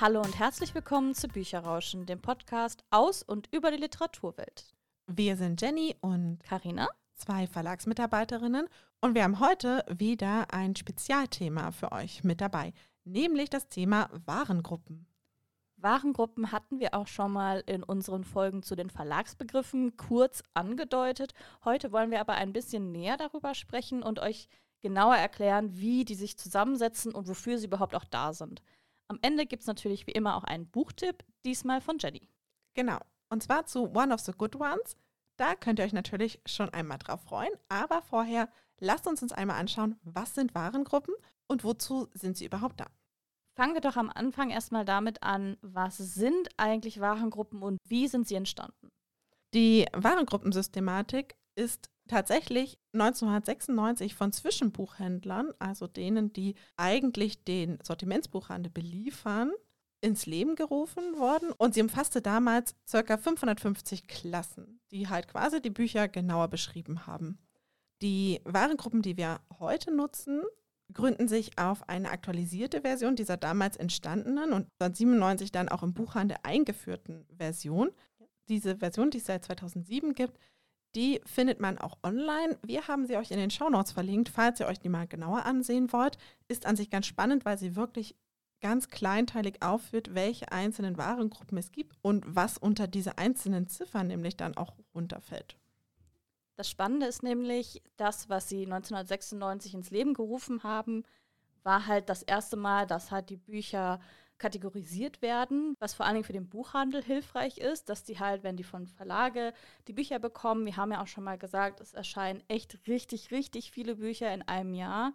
Hallo und herzlich willkommen zu Bücherrauschen, dem Podcast aus und über die Literaturwelt. Wir sind Jenny und Karina, zwei Verlagsmitarbeiterinnen und wir haben heute wieder ein Spezialthema für euch mit dabei, nämlich das Thema Warengruppen. Warengruppen hatten wir auch schon mal in unseren Folgen zu den Verlagsbegriffen kurz angedeutet. Heute wollen wir aber ein bisschen näher darüber sprechen und euch genauer erklären, wie die sich zusammensetzen und wofür sie überhaupt auch da sind. Am Ende gibt es natürlich wie immer auch einen Buchtipp, diesmal von Jenny. Genau. Und zwar zu One of the Good Ones. Da könnt ihr euch natürlich schon einmal drauf freuen. Aber vorher lasst uns uns einmal anschauen, was sind Warengruppen und wozu sind sie überhaupt da? Fangen wir doch am Anfang erstmal damit an, was sind eigentlich Warengruppen und wie sind sie entstanden? Die Warengruppensystematik ist tatsächlich 1996 von Zwischenbuchhändlern, also denen, die eigentlich den Sortimentsbuchhandel beliefern, ins Leben gerufen worden und sie umfasste damals ca. 550 Klassen, die halt quasi die Bücher genauer beschrieben haben. Die Warengruppen, die wir heute nutzen, gründen sich auf eine aktualisierte Version dieser damals entstandenen und 1997 dann auch im Buchhandel eingeführten Version. Diese Version, die es seit 2007 gibt, die findet man auch online. Wir haben sie euch in den Shownotes verlinkt, falls ihr euch die mal genauer ansehen wollt. Ist an sich ganz spannend, weil sie wirklich ganz kleinteilig aufführt, welche einzelnen Warengruppen es gibt und was unter diese einzelnen Ziffern nämlich dann auch runterfällt. Das Spannende ist nämlich, das, was sie 1996 ins Leben gerufen haben, war halt das erste Mal, dass halt die Bücher kategorisiert werden, was vor allen Dingen für den Buchhandel hilfreich ist, dass die halt, wenn die von Verlage die Bücher bekommen, wir haben ja auch schon mal gesagt, es erscheinen echt richtig, richtig viele Bücher in einem Jahr,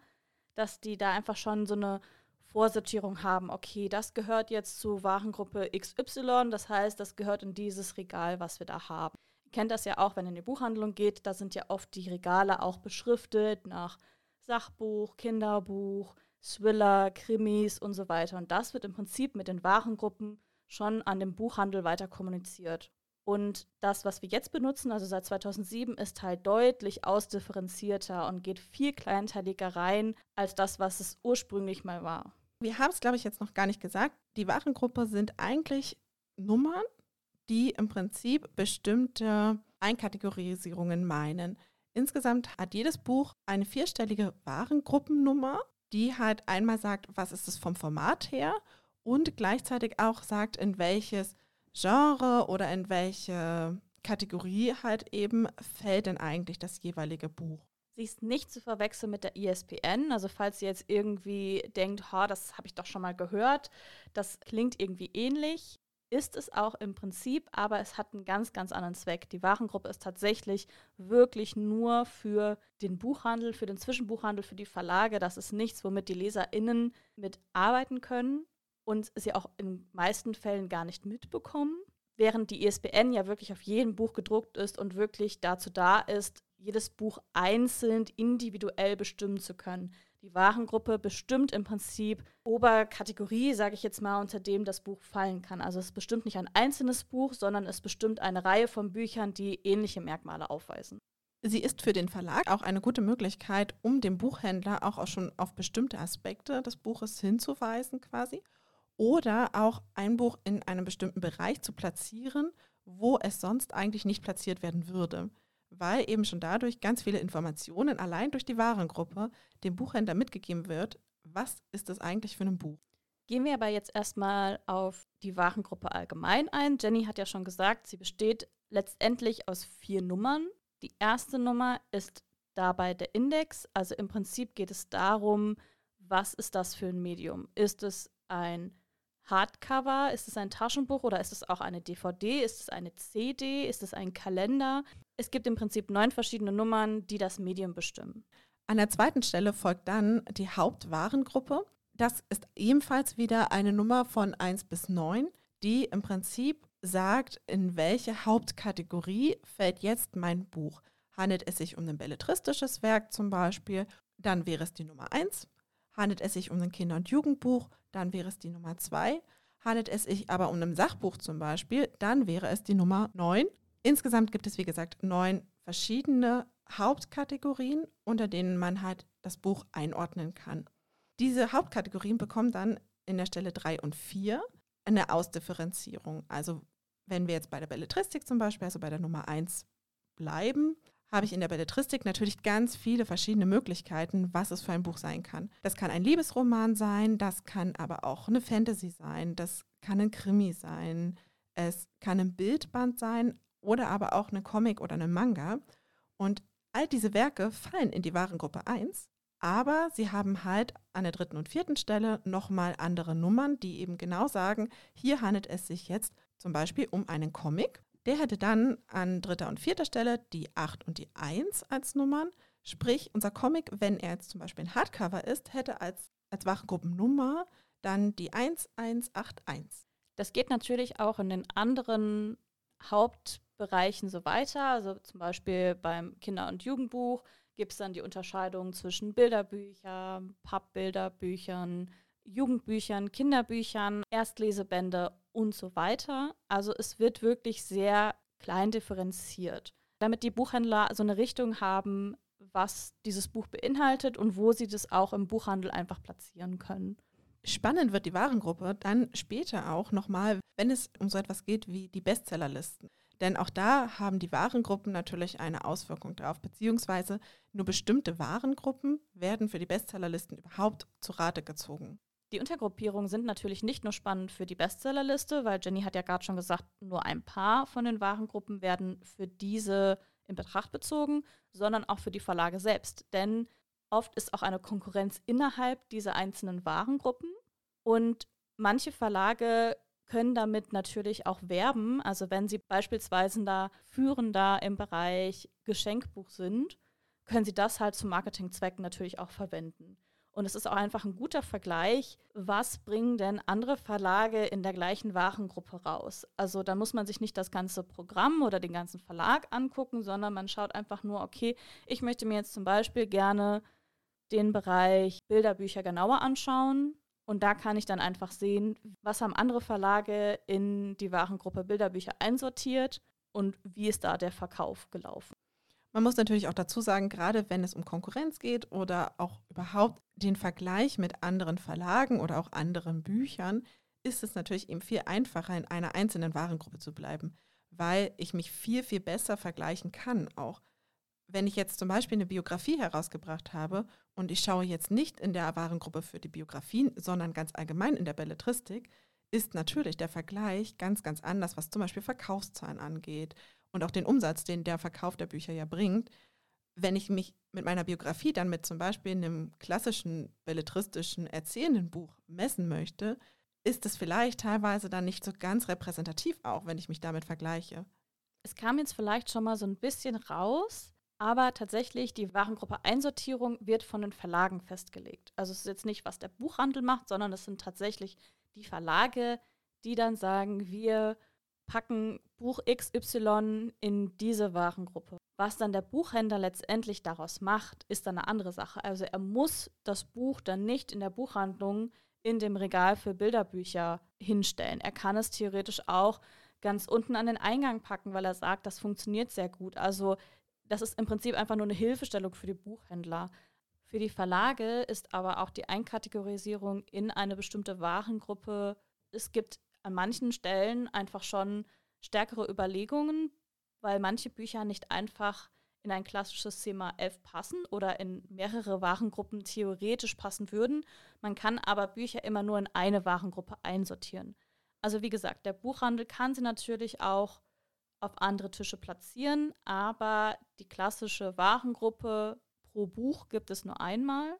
dass die da einfach schon so eine Vorsortierung haben, okay, das gehört jetzt zu Warengruppe XY, das heißt, das gehört in dieses Regal, was wir da haben. Ihr kennt das ja auch, wenn ihr in die Buchhandlung geht, da sind ja oft die Regale auch beschriftet nach Sachbuch, Kinderbuch, Thriller, Krimis und so weiter. Und das wird im Prinzip mit den Warengruppen schon an dem Buchhandel weiter kommuniziert. Und das, was wir jetzt benutzen, also seit 2007, ist halt deutlich ausdifferenzierter und geht viel kleinteiliger rein als das, was es ursprünglich mal war. Wir haben es, glaube ich, jetzt noch gar nicht gesagt. Die Warengruppe sind eigentlich Nummern, die im Prinzip bestimmte Einkategorisierungen meinen. Insgesamt hat jedes Buch eine vierstellige Warengruppennummer die halt einmal sagt, was ist es vom Format her und gleichzeitig auch sagt, in welches Genre oder in welche Kategorie halt eben fällt denn eigentlich das jeweilige Buch. Sie ist nicht zu verwechseln mit der ISPN. Also falls ihr jetzt irgendwie denkt, ha, das habe ich doch schon mal gehört, das klingt irgendwie ähnlich ist es auch im Prinzip, aber es hat einen ganz, ganz anderen Zweck. Die Warengruppe ist tatsächlich wirklich nur für den Buchhandel, für den Zwischenbuchhandel, für die Verlage. Das ist nichts, womit die LeserInnen mitarbeiten können und sie auch in meisten Fällen gar nicht mitbekommen. Während die ISBN ja wirklich auf jedem Buch gedruckt ist und wirklich dazu da ist, jedes Buch einzeln individuell bestimmen zu können. Die Warengruppe bestimmt im Prinzip Oberkategorie, sage ich jetzt mal, unter dem das Buch fallen kann. Also es bestimmt nicht ein einzelnes Buch, sondern es bestimmt eine Reihe von Büchern, die ähnliche Merkmale aufweisen. Sie ist für den Verlag auch eine gute Möglichkeit, um dem Buchhändler auch schon auf bestimmte Aspekte des Buches hinzuweisen quasi oder auch ein Buch in einem bestimmten Bereich zu platzieren, wo es sonst eigentlich nicht platziert werden würde weil eben schon dadurch ganz viele Informationen allein durch die Warengruppe dem Buchhändler mitgegeben wird, was ist das eigentlich für ein Buch. Gehen wir aber jetzt erstmal auf die Warengruppe allgemein ein. Jenny hat ja schon gesagt, sie besteht letztendlich aus vier Nummern. Die erste Nummer ist dabei der Index. Also im Prinzip geht es darum, was ist das für ein Medium? Ist es ein Hardcover? Ist es ein Taschenbuch oder ist es auch eine DVD? Ist es eine CD? Ist es ein Kalender? Es gibt im Prinzip neun verschiedene Nummern, die das Medium bestimmen. An der zweiten Stelle folgt dann die Hauptwarengruppe. Das ist ebenfalls wieder eine Nummer von 1 bis 9, die im Prinzip sagt, in welche Hauptkategorie fällt jetzt mein Buch. Handelt es sich um ein belletristisches Werk zum Beispiel, dann wäre es die Nummer 1. Handelt es sich um ein Kinder- und Jugendbuch, dann wäre es die Nummer 2. Handelt es sich aber um ein Sachbuch zum Beispiel, dann wäre es die Nummer 9. Insgesamt gibt es, wie gesagt, neun verschiedene Hauptkategorien, unter denen man halt das Buch einordnen kann. Diese Hauptkategorien bekommen dann in der Stelle 3 und 4 eine Ausdifferenzierung. Also wenn wir jetzt bei der Belletristik zum Beispiel, also bei der Nummer 1 bleiben, habe ich in der Belletristik natürlich ganz viele verschiedene Möglichkeiten, was es für ein Buch sein kann. Das kann ein Liebesroman sein, das kann aber auch eine Fantasy sein, das kann ein Krimi sein, es kann ein Bildband sein oder aber auch eine Comic oder eine Manga. Und all diese Werke fallen in die Warengruppe 1, aber sie haben halt an der dritten und vierten Stelle nochmal andere Nummern, die eben genau sagen, hier handelt es sich jetzt zum Beispiel um einen Comic. Der hätte dann an dritter und vierter Stelle die 8 und die 1 als Nummern. Sprich, unser Comic, wenn er jetzt zum Beispiel ein Hardcover ist, hätte als, als Warengruppennummer dann die 1181. Das geht natürlich auch in den anderen Hauptbereichen so weiter. Also zum Beispiel beim Kinder- und Jugendbuch gibt es dann die Unterscheidung zwischen Bilderbüchern, Pappbilderbüchern, Jugendbüchern, Kinderbüchern, Erstlesebände und so weiter. Also es wird wirklich sehr klein differenziert, damit die Buchhändler so eine Richtung haben, was dieses Buch beinhaltet und wo sie das auch im Buchhandel einfach platzieren können. Spannend wird die Warengruppe dann später auch nochmal, wenn es um so etwas geht wie die Bestsellerlisten. Denn auch da haben die Warengruppen natürlich eine Auswirkung drauf, beziehungsweise nur bestimmte Warengruppen werden für die Bestsellerlisten überhaupt zu Rate gezogen. Die Untergruppierungen sind natürlich nicht nur spannend für die Bestsellerliste, weil Jenny hat ja gerade schon gesagt, nur ein paar von den Warengruppen werden für diese in Betracht bezogen, sondern auch für die Verlage selbst. Denn oft ist auch eine Konkurrenz innerhalb dieser einzelnen Warengruppen und manche Verlage können damit natürlich auch werben. Also wenn sie beispielsweise da führender im Bereich Geschenkbuch sind, können sie das halt zu Marketingzwecken natürlich auch verwenden. Und es ist auch einfach ein guter Vergleich, was bringen denn andere Verlage in der gleichen Warengruppe raus. Also da muss man sich nicht das ganze Programm oder den ganzen Verlag angucken, sondern man schaut einfach nur, okay, ich möchte mir jetzt zum Beispiel gerne den Bereich Bilderbücher genauer anschauen und da kann ich dann einfach sehen, was haben andere Verlage in die Warengruppe Bilderbücher einsortiert und wie ist da der Verkauf gelaufen. Man muss natürlich auch dazu sagen, gerade wenn es um Konkurrenz geht oder auch überhaupt den Vergleich mit anderen Verlagen oder auch anderen Büchern, ist es natürlich eben viel einfacher, in einer einzelnen Warengruppe zu bleiben, weil ich mich viel, viel besser vergleichen kann auch wenn ich jetzt zum Beispiel eine Biografie herausgebracht habe und ich schaue jetzt nicht in der Warengruppe für die Biografien, sondern ganz allgemein in der Belletristik, ist natürlich der Vergleich ganz, ganz anders, was zum Beispiel Verkaufszahlen angeht und auch den Umsatz, den der Verkauf der Bücher ja bringt. Wenn ich mich mit meiner Biografie dann mit zum Beispiel einem klassischen belletristischen erzählenden Buch messen möchte, ist es vielleicht teilweise dann nicht so ganz repräsentativ auch, wenn ich mich damit vergleiche. Es kam jetzt vielleicht schon mal so ein bisschen raus, aber tatsächlich, die Warengruppe Einsortierung wird von den Verlagen festgelegt. Also es ist jetzt nicht, was der Buchhandel macht, sondern es sind tatsächlich die Verlage, die dann sagen, wir packen Buch XY in diese Warengruppe. Was dann der Buchhändler letztendlich daraus macht, ist dann eine andere Sache. Also er muss das Buch dann nicht in der Buchhandlung in dem Regal für Bilderbücher hinstellen. Er kann es theoretisch auch ganz unten an den Eingang packen, weil er sagt, das funktioniert sehr gut. Also das ist im Prinzip einfach nur eine Hilfestellung für die Buchhändler. Für die Verlage ist aber auch die Einkategorisierung in eine bestimmte Warengruppe. Es gibt an manchen Stellen einfach schon stärkere Überlegungen, weil manche Bücher nicht einfach in ein klassisches Thema 11 passen oder in mehrere Warengruppen theoretisch passen würden. Man kann aber Bücher immer nur in eine Warengruppe einsortieren. Also wie gesagt, der Buchhandel kann sie natürlich auch auf andere Tische platzieren, aber die klassische Warengruppe pro Buch gibt es nur einmal.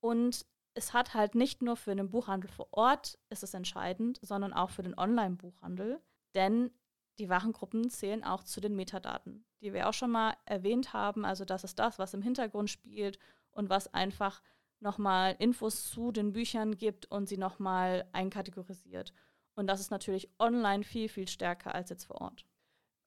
Und es hat halt nicht nur für den Buchhandel vor Ort ist es entscheidend, sondern auch für den Online-Buchhandel, denn die Warengruppen zählen auch zu den Metadaten, die wir auch schon mal erwähnt haben. Also das ist das, was im Hintergrund spielt und was einfach nochmal Infos zu den Büchern gibt und sie nochmal einkategorisiert. Und das ist natürlich online viel, viel stärker als jetzt vor Ort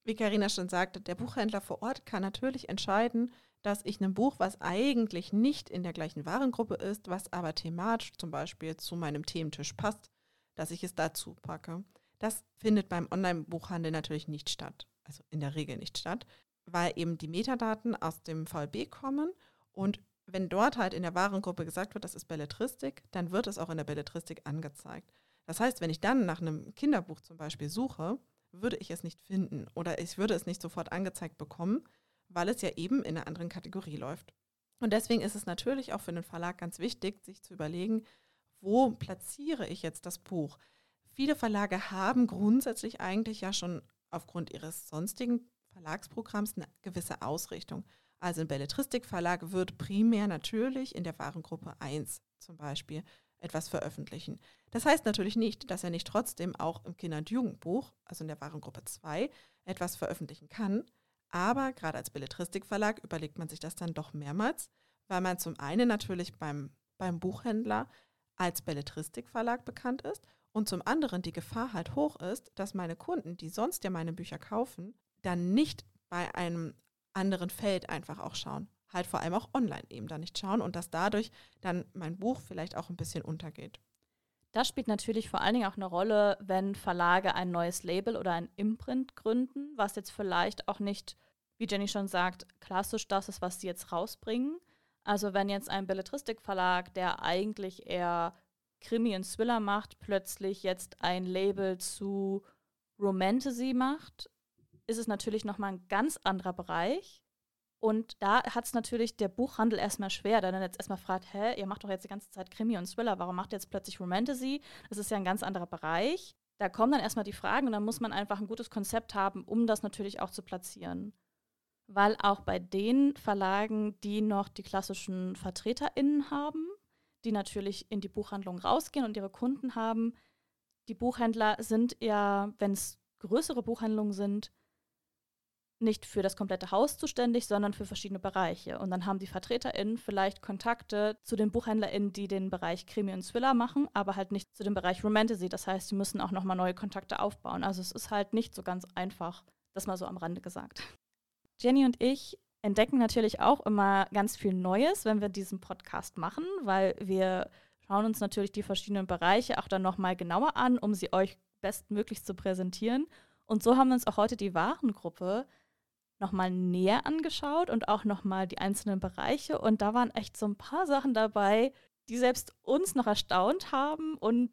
wie Karina schon sagte, der Buchhändler vor Ort kann natürlich entscheiden, dass ich ein Buch, was eigentlich nicht in der gleichen Warengruppe ist, was aber thematisch zum Beispiel zu meinem Thementisch passt, dass ich es dazu packe. Das findet beim Online-Buchhandel natürlich nicht statt, also in der Regel nicht statt, weil eben die Metadaten aus dem VLB kommen und wenn dort halt in der Warengruppe gesagt wird, das ist Belletristik, dann wird es auch in der Belletristik angezeigt. Das heißt, wenn ich dann nach einem Kinderbuch zum Beispiel suche, würde ich es nicht finden oder ich würde es nicht sofort angezeigt bekommen, weil es ja eben in einer anderen Kategorie läuft. Und deswegen ist es natürlich auch für den Verlag ganz wichtig, sich zu überlegen, wo platziere ich jetzt das Buch? Viele Verlage haben grundsätzlich eigentlich ja schon aufgrund ihres sonstigen Verlagsprogramms eine gewisse Ausrichtung. Also ein Belletristikverlag wird primär natürlich in der Warengruppe 1 zum Beispiel etwas veröffentlichen. Das heißt natürlich nicht, dass er nicht trotzdem auch im Kinder- und Jugendbuch, also in der Warengruppe 2, etwas veröffentlichen kann. Aber gerade als Belletristikverlag überlegt man sich das dann doch mehrmals, weil man zum einen natürlich beim, beim Buchhändler als Belletristikverlag bekannt ist und zum anderen die Gefahr halt hoch ist, dass meine Kunden, die sonst ja meine Bücher kaufen, dann nicht bei einem anderen Feld einfach auch schauen. Halt vor allem auch online eben da nicht schauen und dass dadurch dann mein Buch vielleicht auch ein bisschen untergeht. Das spielt natürlich vor allen Dingen auch eine Rolle, wenn Verlage ein neues Label oder ein Imprint gründen, was jetzt vielleicht auch nicht, wie Jenny schon sagt, klassisch das ist, was sie jetzt rausbringen. Also wenn jetzt ein Belletristikverlag, der eigentlich eher Krimi und Thriller macht, plötzlich jetzt ein Label zu Romantasy macht, ist es natürlich nochmal ein ganz anderer Bereich. Und da hat es natürlich der Buchhandel erstmal schwer, der dann jetzt erstmal fragt, hä, ihr macht doch jetzt die ganze Zeit Krimi und Thriller, warum macht ihr jetzt plötzlich Romantasy? Das ist ja ein ganz anderer Bereich. Da kommen dann erstmal die Fragen und dann muss man einfach ein gutes Konzept haben, um das natürlich auch zu platzieren. Weil auch bei den Verlagen, die noch die klassischen VertreterInnen haben, die natürlich in die Buchhandlung rausgehen und ihre Kunden haben, die Buchhändler sind ja, wenn es größere Buchhandlungen sind, nicht für das komplette Haus zuständig, sondern für verschiedene Bereiche. Und dann haben die VertreterInnen vielleicht Kontakte zu den BuchhändlerInnen, die den Bereich Krimi und Thriller machen, aber halt nicht zu dem Bereich Romantasy. Das heißt, sie müssen auch nochmal neue Kontakte aufbauen. Also es ist halt nicht so ganz einfach, das mal so am Rande gesagt. Jenny und ich entdecken natürlich auch immer ganz viel Neues, wenn wir diesen Podcast machen, weil wir schauen uns natürlich die verschiedenen Bereiche auch dann nochmal genauer an, um sie euch bestmöglich zu präsentieren. Und so haben wir uns auch heute die Warengruppe nochmal näher angeschaut und auch nochmal die einzelnen Bereiche. Und da waren echt so ein paar Sachen dabei, die selbst uns noch erstaunt haben und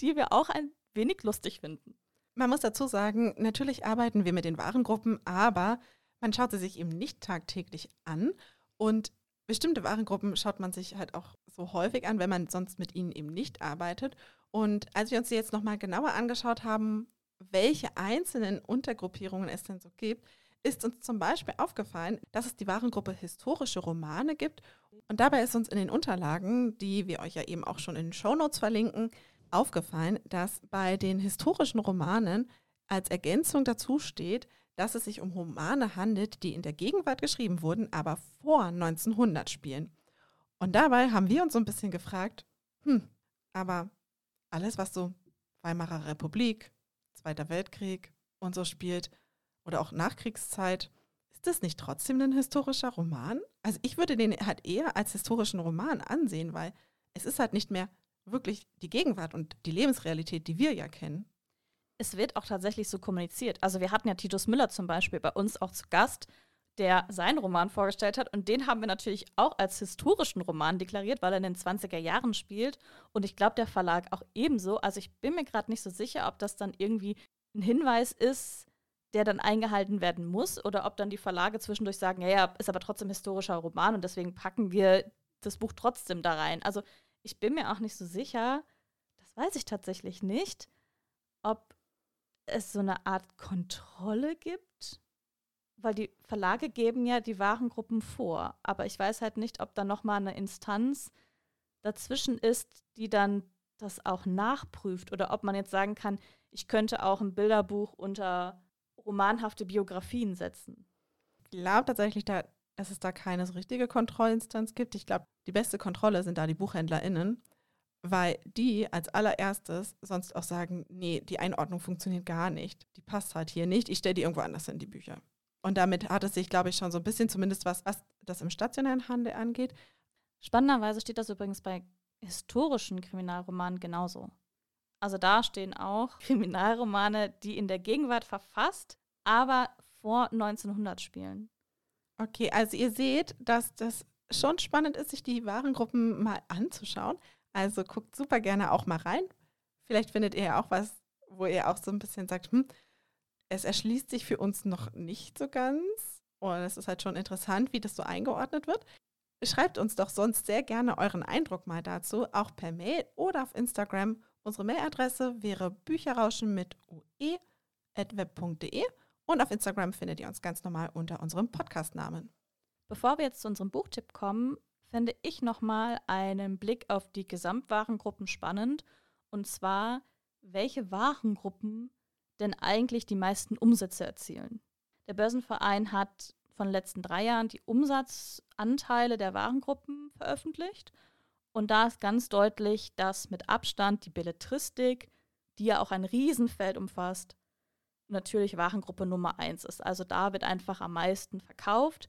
die wir auch ein wenig lustig finden. Man muss dazu sagen, natürlich arbeiten wir mit den Warengruppen, aber man schaut sie sich eben nicht tagtäglich an. Und bestimmte Warengruppen schaut man sich halt auch so häufig an, wenn man sonst mit ihnen eben nicht arbeitet. Und als wir uns die jetzt nochmal genauer angeschaut haben, welche einzelnen Untergruppierungen es denn so gibt, ist uns zum Beispiel aufgefallen, dass es die Warengruppe historische Romane gibt. Und dabei ist uns in den Unterlagen, die wir euch ja eben auch schon in den Shownotes verlinken, aufgefallen, dass bei den historischen Romanen als Ergänzung dazu steht, dass es sich um Romane handelt, die in der Gegenwart geschrieben wurden, aber vor 1900 spielen. Und dabei haben wir uns so ein bisschen gefragt, hm, aber alles, was so Weimarer Republik, Zweiter Weltkrieg und so spielt, oder auch Nachkriegszeit, ist das nicht trotzdem ein historischer Roman? Also ich würde den halt eher als historischen Roman ansehen, weil es ist halt nicht mehr wirklich die Gegenwart und die Lebensrealität, die wir ja kennen. Es wird auch tatsächlich so kommuniziert. Also wir hatten ja Titus Müller zum Beispiel bei uns auch zu Gast, der seinen Roman vorgestellt hat. Und den haben wir natürlich auch als historischen Roman deklariert, weil er in den 20er Jahren spielt. Und ich glaube, der Verlag auch ebenso. Also ich bin mir gerade nicht so sicher, ob das dann irgendwie ein Hinweis ist, der dann eingehalten werden muss oder ob dann die Verlage zwischendurch sagen, ja, ja, ist aber trotzdem historischer Roman und deswegen packen wir das Buch trotzdem da rein. Also ich bin mir auch nicht so sicher, das weiß ich tatsächlich nicht, ob es so eine Art Kontrolle gibt, weil die Verlage geben ja die Warengruppen vor, aber ich weiß halt nicht, ob da noch mal eine Instanz dazwischen ist, die dann das auch nachprüft oder ob man jetzt sagen kann, ich könnte auch ein Bilderbuch unter romanhafte Biografien setzen? Ich glaube tatsächlich, da, dass es da keine so richtige Kontrollinstanz gibt. Ich glaube, die beste Kontrolle sind da die BuchhändlerInnen, weil die als allererstes sonst auch sagen, nee, die Einordnung funktioniert gar nicht. Die passt halt hier nicht. Ich stelle die irgendwo anders in die Bücher. Und damit hat es sich, glaube ich, schon so ein bisschen zumindest was, was das im stationären Handel angeht. Spannenderweise steht das übrigens bei historischen Kriminalromanen genauso. Also da stehen auch Kriminalromane, die in der Gegenwart verfasst, aber vor 1900 spielen. Okay, also ihr seht, dass das schon spannend ist, sich die Warengruppen mal anzuschauen. Also guckt super gerne auch mal rein. Vielleicht findet ihr ja auch was, wo ihr auch so ein bisschen sagt, hm, es erschließt sich für uns noch nicht so ganz. Und es ist halt schon interessant, wie das so eingeordnet wird. Schreibt uns doch sonst sehr gerne euren Eindruck mal dazu, auch per Mail oder auf Instagram. Unsere Mailadresse wäre bücherrauschen mit ue.web.de und auf Instagram findet ihr uns ganz normal unter unserem Podcastnamen. Bevor wir jetzt zu unserem Buchtipp kommen, finde ich nochmal einen Blick auf die Gesamtwarengruppen spannend. Und zwar, welche Warengruppen denn eigentlich die meisten Umsätze erzielen. Der Börsenverein hat von den letzten drei Jahren die Umsatzanteile der Warengruppen veröffentlicht. Und da ist ganz deutlich, dass mit Abstand die Belletristik, die ja auch ein Riesenfeld umfasst, natürlich Warengruppe Nummer eins ist. Also da wird einfach am meisten verkauft.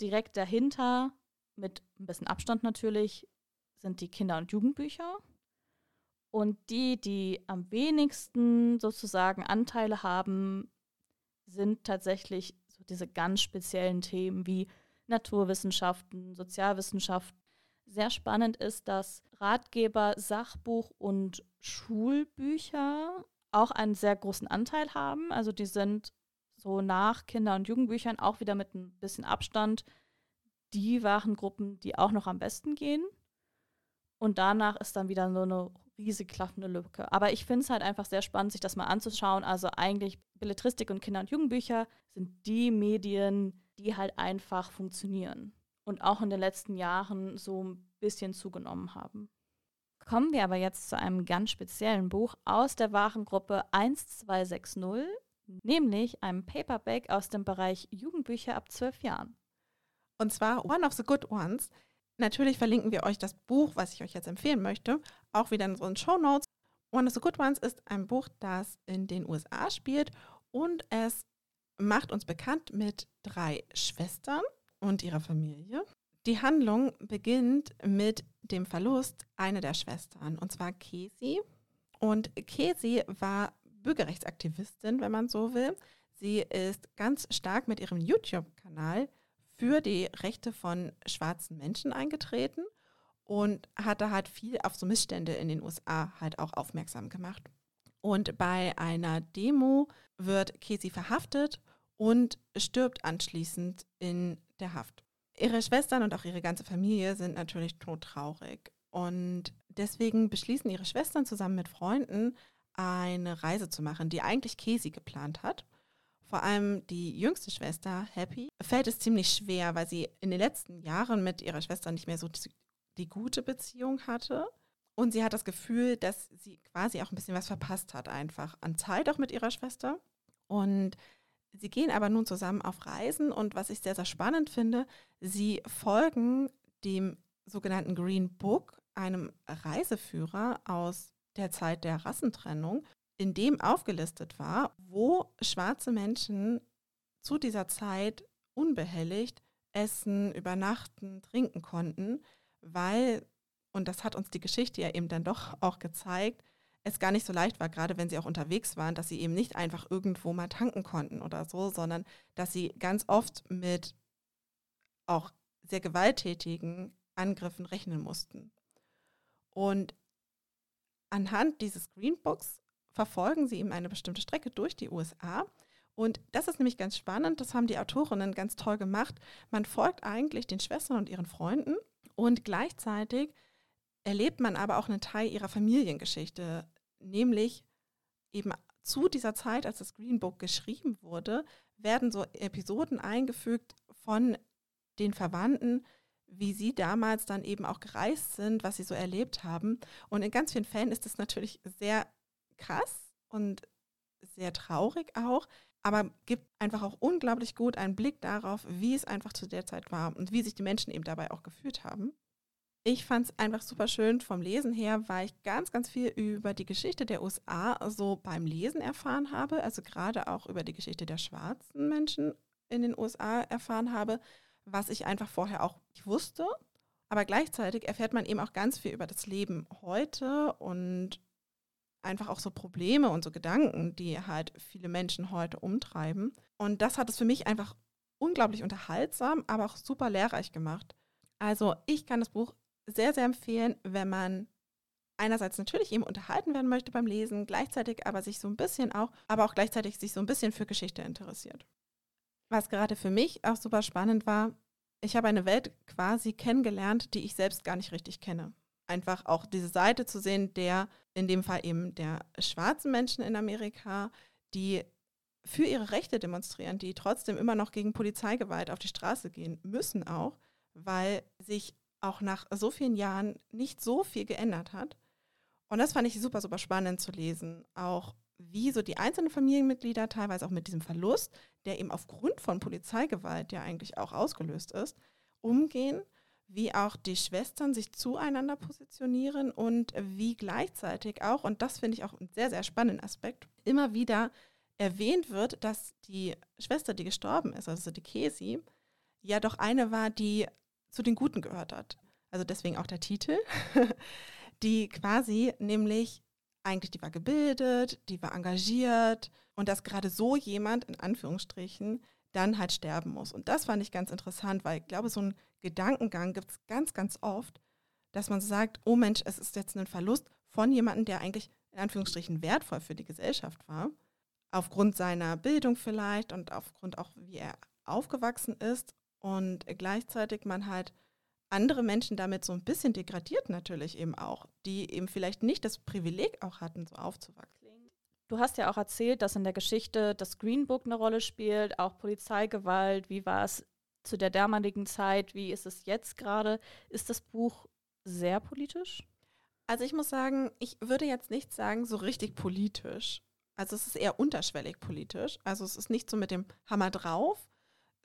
Direkt dahinter, mit ein bisschen Abstand natürlich, sind die Kinder- und Jugendbücher. Und die, die am wenigsten sozusagen Anteile haben, sind tatsächlich so diese ganz speziellen Themen wie Naturwissenschaften, Sozialwissenschaften. Sehr spannend ist, dass Ratgeber, Sachbuch und Schulbücher auch einen sehr großen Anteil haben. Also die sind so nach Kinder- und Jugendbüchern auch wieder mit ein bisschen Abstand die Warengruppen, die auch noch am besten gehen. Und danach ist dann wieder so eine riesig klaffende Lücke. Aber ich finde es halt einfach sehr spannend, sich das mal anzuschauen. Also eigentlich Belletristik und Kinder- und Jugendbücher sind die Medien, die halt einfach funktionieren und auch in den letzten Jahren so ein bisschen zugenommen haben. Kommen wir aber jetzt zu einem ganz speziellen Buch aus der Warengruppe 1260, nämlich einem Paperback aus dem Bereich Jugendbücher ab zwölf Jahren. Und zwar One of the Good Ones. Natürlich verlinken wir euch das Buch, was ich euch jetzt empfehlen möchte, auch wieder in unseren Show Notes. One of the Good Ones ist ein Buch, das in den USA spielt und es macht uns bekannt mit drei Schwestern und ihrer Familie. Die Handlung beginnt mit dem Verlust einer der Schwestern, und zwar Casey. Und Casey war Bürgerrechtsaktivistin, wenn man so will. Sie ist ganz stark mit ihrem YouTube-Kanal für die Rechte von schwarzen Menschen eingetreten und hatte halt viel auf so Missstände in den USA halt auch aufmerksam gemacht. Und bei einer Demo wird Casey verhaftet und stirbt anschließend in der Haft. Ihre Schwestern und auch ihre ganze Familie sind natürlich todtraurig. Und deswegen beschließen ihre Schwestern zusammen mit Freunden, eine Reise zu machen, die eigentlich Casey geplant hat. Vor allem die jüngste Schwester, Happy, fällt es ziemlich schwer, weil sie in den letzten Jahren mit ihrer Schwester nicht mehr so die, gute Beziehung hatte. Und sie hat das Gefühl, dass sie quasi auch ein bisschen was verpasst hat, einfach an Zeit auch mit ihrer Schwester. Und sie gehen aber nun zusammen auf Reisen. Und was ich sehr, sehr spannend finde, sie folgen dem sogenannten Green Book, einem Reiseführer aus der Zeit der Rassentrennung in dem aufgelistet war, wo schwarze Menschen zu dieser Zeit unbehelligt essen, übernachten, trinken konnten, weil, und das hat uns die Geschichte ja eben dann doch auch gezeigt, es gar nicht so leicht war, gerade wenn sie auch unterwegs waren, dass sie eben nicht einfach irgendwo mal tanken konnten oder so, sondern dass sie ganz oft mit auch sehr gewalttätigen Angriffen rechnen mussten. Und anhand dieses Greenbooks verfolgen sie ihm eine bestimmte Strecke durch die USA. Und das ist nämlich ganz spannend, das haben die Autorinnen ganz toll gemacht. Man folgt eigentlich den Schwestern und ihren Freunden und gleichzeitig erlebt man aber auch einen Teil ihrer Familiengeschichte, nämlich eben zu dieser Zeit, als das Green Book geschrieben wurde, werden so Episoden eingefügt von den Verwandten, wie sie damals dann eben auch gereist sind, was sie so erlebt haben. Und in ganz vielen Fällen ist es natürlich sehr krass und sehr traurig auch, aber gibt einfach auch unglaublich gut einen Blick darauf, wie es einfach zu der Zeit war und wie sich die Menschen eben dabei auch gefühlt haben. Ich fand es einfach super schön vom Lesen her, weil ich ganz, ganz viel über die Geschichte der USA so beim Lesen erfahren habe, also gerade auch über die Geschichte der schwarzen Menschen in den USA erfahren habe, was ich einfach vorher auch nicht wusste. Aber gleichzeitig erfährt man eben auch ganz viel über das Leben heute und einfach auch so Probleme und so Gedanken, die halt viele Menschen heute umtreiben. Und das hat es für mich einfach unglaublich unterhaltsam, aber auch super lehrreich gemacht. Also ich kann das Buch sehr, sehr empfehlen, wenn man einerseits natürlich eben unterhalten werden möchte beim Lesen, gleichzeitig aber sich so ein bisschen auch, aber auch gleichzeitig sich so ein bisschen für Geschichte interessiert. Was gerade für mich auch super spannend war, ich habe eine Welt quasi kennengelernt, die ich selbst gar nicht richtig kenne. Einfach auch diese Seite zu sehen, der, in dem Fall eben der schwarzen Menschen in Amerika, die für ihre Rechte demonstrieren, die trotzdem immer noch gegen Polizeigewalt auf die Straße gehen müssen auch, weil sich auch nach so vielen Jahren nicht so viel geändert hat. Und das fand ich super, super spannend zu lesen. Auch wie so die einzelnen Familienmitglieder teilweise auch mit diesem Verlust, der eben aufgrund von Polizeigewalt ja eigentlich auch ausgelöst ist, umgehen, wie auch die Schwestern sich zueinander positionieren und wie gleichzeitig auch, und das finde ich auch einen sehr, sehr spannenden Aspekt, immer wieder erwähnt wird, dass die Schwester, die gestorben ist, also die Kesi, ja doch eine war, die zu den Guten gehört hat. Also deswegen auch der Titel, die quasi nämlich eigentlich, die war gebildet, die war engagiert und dass gerade so jemand, in Anführungsstrichen, dann halt sterben muss. Und das fand ich ganz interessant, weil ich glaube, so einen Gedankengang gibt es ganz, ganz oft, dass man sagt, oh Mensch, es ist jetzt ein Verlust von jemandem, der eigentlich in Anführungsstrichen wertvoll für die Gesellschaft war, aufgrund seiner Bildung vielleicht und aufgrund auch, wie er aufgewachsen ist und gleichzeitig man halt andere Menschen damit so ein bisschen degradiert natürlich eben auch, die eben vielleicht nicht das Privileg auch hatten, so aufzuwachsen. Du hast ja auch erzählt, dass in der Geschichte das Green Book eine Rolle spielt, auch Polizeigewalt. Wie war es zu der damaligen Zeit? Wie ist es jetzt gerade? Ist das Buch sehr politisch? Also ich muss sagen, ich würde jetzt nicht sagen so richtig politisch. Also es ist eher unterschwellig politisch. Also es ist nicht so mit dem Hammer drauf,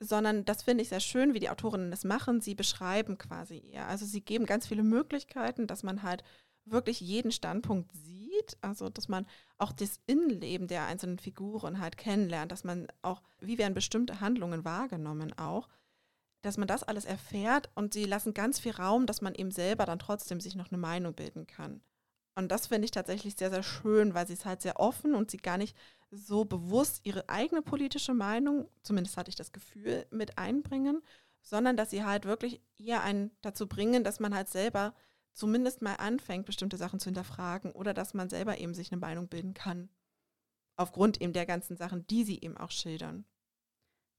sondern das finde ich sehr schön, wie die Autorinnen das machen. Sie beschreiben quasi eher. Also sie geben ganz viele Möglichkeiten, dass man halt wirklich jeden Standpunkt sieht, also dass man auch das Innenleben der einzelnen Figuren halt kennenlernt, dass man auch, wie werden bestimmte Handlungen wahrgenommen auch, dass man das alles erfährt und sie lassen ganz viel Raum, dass man eben selber dann trotzdem sich noch eine Meinung bilden kann. Und das finde ich tatsächlich sehr, sehr schön, weil sie es halt sehr offen und sie gar nicht so bewusst ihre eigene politische Meinung, zumindest hatte ich das Gefühl, mit einbringen, sondern dass sie halt wirklich eher einen dazu bringen, dass man halt selber zumindest mal anfängt, bestimmte Sachen zu hinterfragen oder dass man selber eben sich eine Meinung bilden kann. Aufgrund eben der ganzen Sachen, die sie eben auch schildern.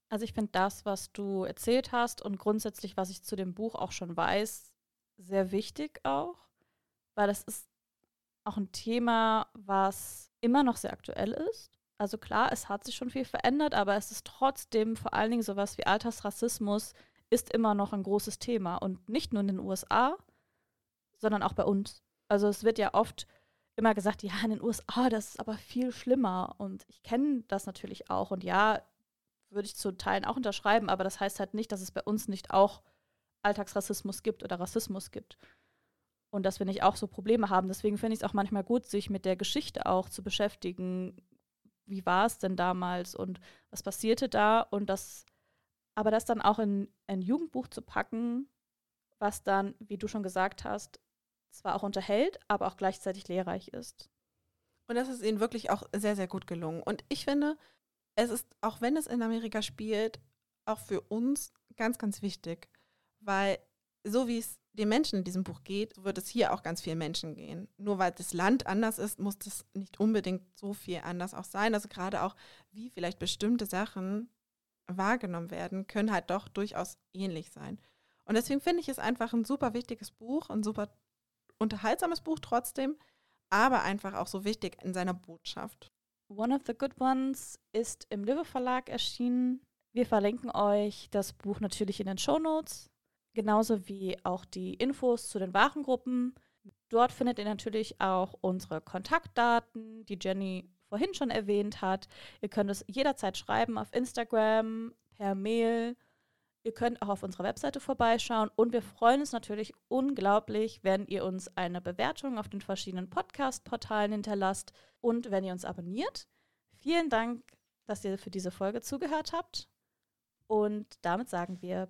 Also ich finde das, was du erzählt hast und grundsätzlich, was ich zu dem Buch auch schon weiß, sehr wichtig auch, weil das ist auch ein Thema, was immer noch sehr aktuell ist. Also klar, es hat sich schon viel verändert, aber es ist trotzdem vor allen Dingen sowas wie Alltagsrassismus ist immer noch ein großes Thema und nicht nur in den USA, sondern auch bei uns. Also es wird ja oft immer gesagt, ja, in den USA, das ist aber viel schlimmer und ich kenne das natürlich auch und ja, würde ich zu Teilen auch unterschreiben, aber das heißt halt nicht, dass es bei uns nicht auch Alltagsrassismus gibt oder Rassismus gibt und dass wir nicht auch so Probleme haben. Deswegen finde ich es auch manchmal gut, sich mit der Geschichte auch zu beschäftigen. Wie war es denn damals und was passierte da? Und das, aber das dann auch in ein Jugendbuch zu packen, was dann, wie du schon gesagt hast, zwar auch unterhält, aber auch gleichzeitig lehrreich ist. Und das ist ihnen wirklich auch sehr, sehr gut gelungen. Und ich finde, es ist, auch wenn es in Amerika spielt, auch für uns ganz, ganz wichtig, weil so wie es den Menschen in diesem Buch geht, wird es hier auch ganz vielen Menschen gehen. Nur weil das Land anders ist, muss das nicht unbedingt so viel anders auch sein. Also gerade auch, wie vielleicht bestimmte Sachen wahrgenommen werden, können halt doch durchaus ähnlich sein. Und deswegen finde ich es einfach ein super wichtiges Buch, ein super unterhaltsames Buch trotzdem, aber einfach auch so wichtig in seiner Botschaft. One of the Good Ones ist im Live Verlag erschienen. Wir verlinken euch das Buch natürlich in den Show Notes genauso wie auch die Infos zu den Warengruppen. Dort findet ihr natürlich auch unsere Kontaktdaten, die Jenny vorhin schon erwähnt hat. Ihr könnt es jederzeit schreiben auf Instagram, per Mail. Ihr könnt auch auf unserer Webseite vorbeischauen und wir freuen uns natürlich unglaublich, wenn ihr uns eine Bewertung auf den verschiedenen Podcast-Portalen hinterlasst und wenn ihr uns abonniert. Vielen Dank, dass ihr für diese Folge zugehört habt und damit sagen wir